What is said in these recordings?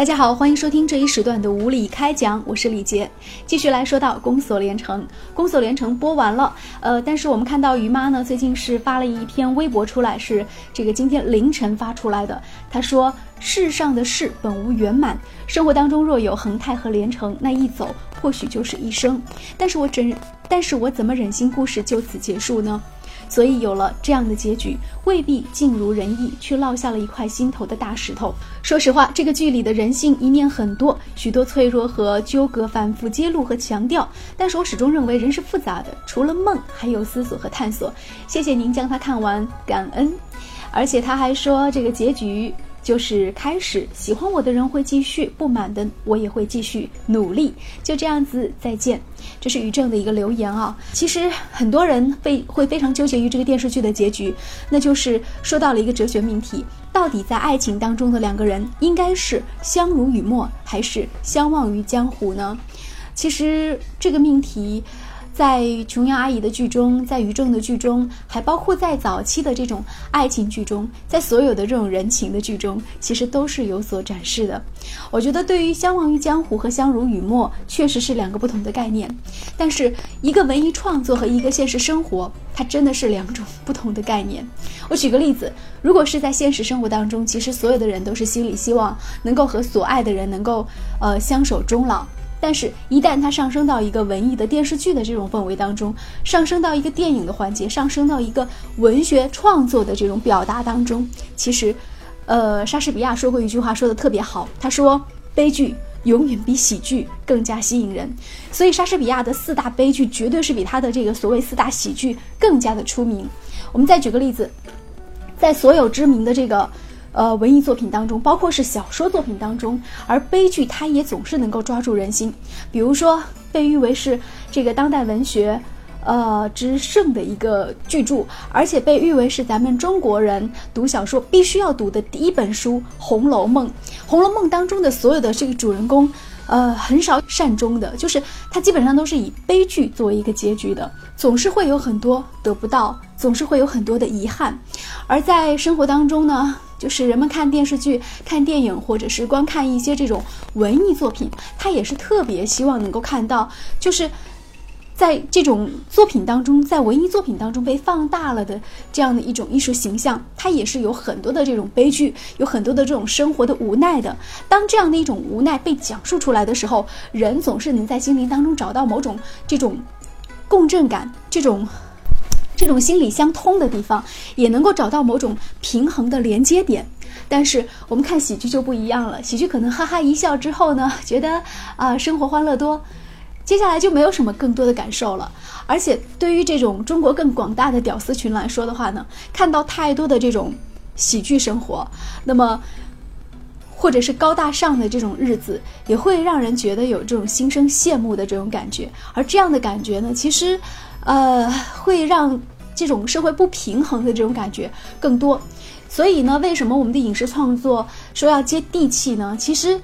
大家好，欢迎收听这一时段的无理开讲，我是李杰。继续来说到《宫锁连城》，《宫锁连城》播完了，呃，但是我们看到于妈呢，最近是发了一篇微博出来，是这个今天凌晨发出来的。她说：“世上的事本无圆满，生活当中若有恒泰和连城，那一走或许就是一生。但是我怎，但是我怎么忍心故事就此结束呢？”所以有了这样的结局，未必尽如人意，却落下了一块心头的大石头。说实话，这个剧里的人性一面很多，许多脆弱和纠葛反复揭露和强调。但是我始终认为人是复杂的，除了梦，还有思索和探索。谢谢您将它看完，感恩。而且他还说，这个结局。就是开始，喜欢我的人会继续，不满的我也会继续努力。就这样子，再见。这是于正的一个留言啊。其实很多人非会非常纠结于这个电视剧的结局，那就是说到了一个哲学命题：到底在爱情当中的两个人，应该是相濡以沫，还是相忘于江湖呢？其实这个命题。在琼瑶阿姨的剧中，在于正的剧中，还包括在早期的这种爱情剧中，在所有的这种人情的剧中，其实都是有所展示的。我觉得，对于相忘于江湖和相濡以沫，确实是两个不同的概念。但是，一个文艺创作和一个现实生活，它真的是两种不同的概念。我举个例子，如果是在现实生活当中，其实所有的人都是心里希望能够和所爱的人能够，呃，相守终老。但是，一旦它上升到一个文艺的电视剧的这种氛围当中，上升到一个电影的环节，上升到一个文学创作的这种表达当中，其实，呃，莎士比亚说过一句话，说的特别好，他说：“悲剧永远比喜剧更加吸引人。”所以，莎士比亚的四大悲剧绝对是比他的这个所谓四大喜剧更加的出名。我们再举个例子，在所有知名的这个。呃，文艺作品当中，包括是小说作品当中，而悲剧它也总是能够抓住人心。比如说，被誉为是这个当代文学，呃之圣的一个巨著，而且被誉为是咱们中国人读小说必须要读的第一本书《红楼梦》。《红楼梦》当中的所有的这个主人公。呃，很少善终的，就是他基本上都是以悲剧作为一个结局的，总是会有很多得不到，总是会有很多的遗憾。而在生活当中呢，就是人们看电视剧、看电影，或者是观看一些这种文艺作品，他也是特别希望能够看到，就是。在这种作品当中，在文艺作品当中被放大了的这样的一种艺术形象，它也是有很多的这种悲剧，有很多的这种生活的无奈的。当这样的一种无奈被讲述出来的时候，人总是能在心灵当中找到某种这种共振感，这种这种心理相通的地方，也能够找到某种平衡的连接点。但是我们看喜剧就不一样了，喜剧可能哈哈一笑之后呢，觉得啊生活欢乐多。接下来就没有什么更多的感受了，而且对于这种中国更广大的屌丝群来说的话呢，看到太多的这种喜剧生活，那么或者是高大上的这种日子，也会让人觉得有这种心生羡慕的这种感觉。而这样的感觉呢，其实，呃，会让这种社会不平衡的这种感觉更多。所以呢，为什么我们的影视创作说要接地气呢？其实。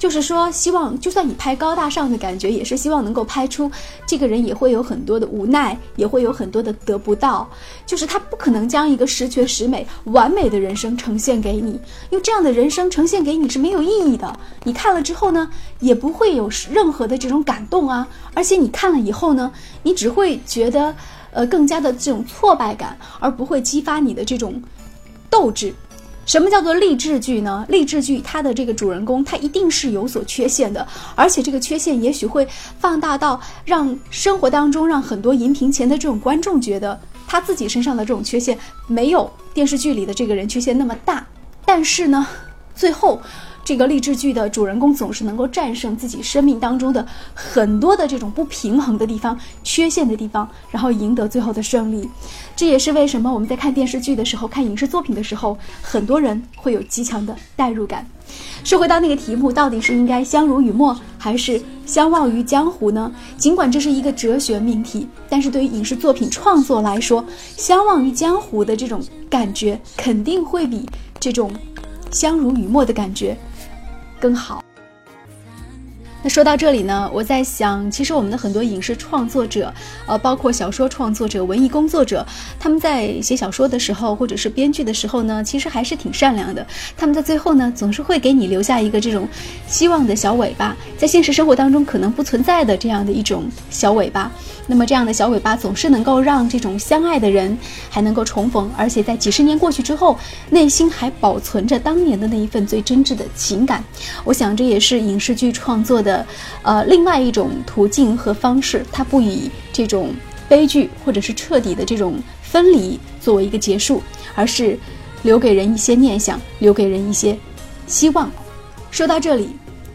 就是说，希望就算你拍高大上的感觉，也是希望能够拍出这个人也会有很多的无奈，也会有很多的得不到。就是他不可能将一个十全十美、完美的人生呈现给你，因为这样的人生呈现给你是没有意义的。你看了之后呢，也不会有任何的这种感动啊。而且你看了以后呢，你只会觉得，呃，更加的这种挫败感，而不会激发你的这种斗志。什么叫做励志剧呢？励志剧它的这个主人公他一定是有所缺陷的，而且这个缺陷也许会放大到让生活当中让很多荧屏前的这种观众觉得他自己身上的这种缺陷没有电视剧里的这个人缺陷那么大。但是呢，最后。这个励志剧的主人公总是能够战胜自己生命当中的很多的这种不平衡的地方、缺陷的地方，然后赢得最后的胜利。这也是为什么我们在看电视剧的时候、看影视作品的时候，很多人会有极强的代入感。说回到那个题目，到底是应该相濡以沫，还是相忘于江湖呢？尽管这是一个哲学命题，但是对于影视作品创作来说，相忘于江湖的这种感觉，肯定会比这种相濡以沫的感觉。更好。那说到这里呢，我在想，其实我们的很多影视创作者，呃，包括小说创作者、文艺工作者，他们在写小说的时候，或者是编剧的时候呢，其实还是挺善良的。他们在最后呢，总是会给你留下一个这种希望的小尾巴，在现实生活当中可能不存在的这样的一种小尾巴。那么这样的小尾巴总是能够让这种相爱的人还能够重逢，而且在几十年过去之后，内心还保存着当年的那一份最真挚的情感。我想这也是影视剧创作的。的呃，另外一种途径和方式，它不以这种悲剧或者是彻底的这种分离作为一个结束，而是留给人一些念想，留给人一些希望。说到这里，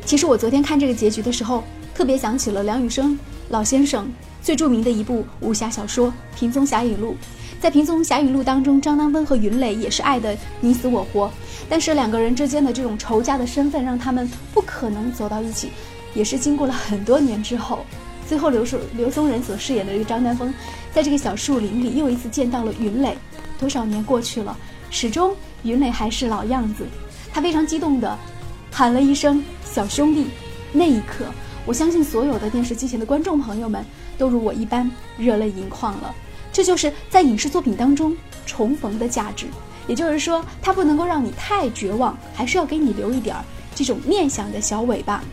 其实我昨天看这个结局的时候，特别想起了梁羽生老先生最著名的一部武侠小说《平宗侠影录》。在《平宗侠影录》当中，张丹峰和云磊也是爱的你死我活，但是两个人之间的这种仇家的身份，让他们不可能走到一起。也是经过了很多年之后，最后刘树刘松仁所饰演的这个张丹峰，在这个小树林里又一次见到了云磊。多少年过去了，始终云磊还是老样子。他非常激动地喊了一声“小兄弟”。那一刻，我相信所有的电视机前的观众朋友们都如我一般热泪盈眶了。这就是在影视作品当中重逢的价值。也就是说，它不能够让你太绝望，还是要给你留一点儿这种念想的小尾巴。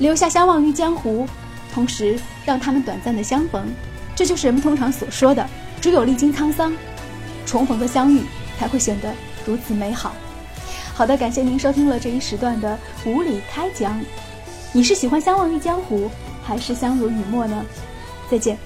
留下相忘于江湖，同时让他们短暂的相逢，这就是人们通常所说的，只有历经沧桑，重逢的相遇才会显得如此美好。好的，感谢您收听了这一时段的无理开讲。你是喜欢相忘于江湖，还是相濡以沫呢？再见。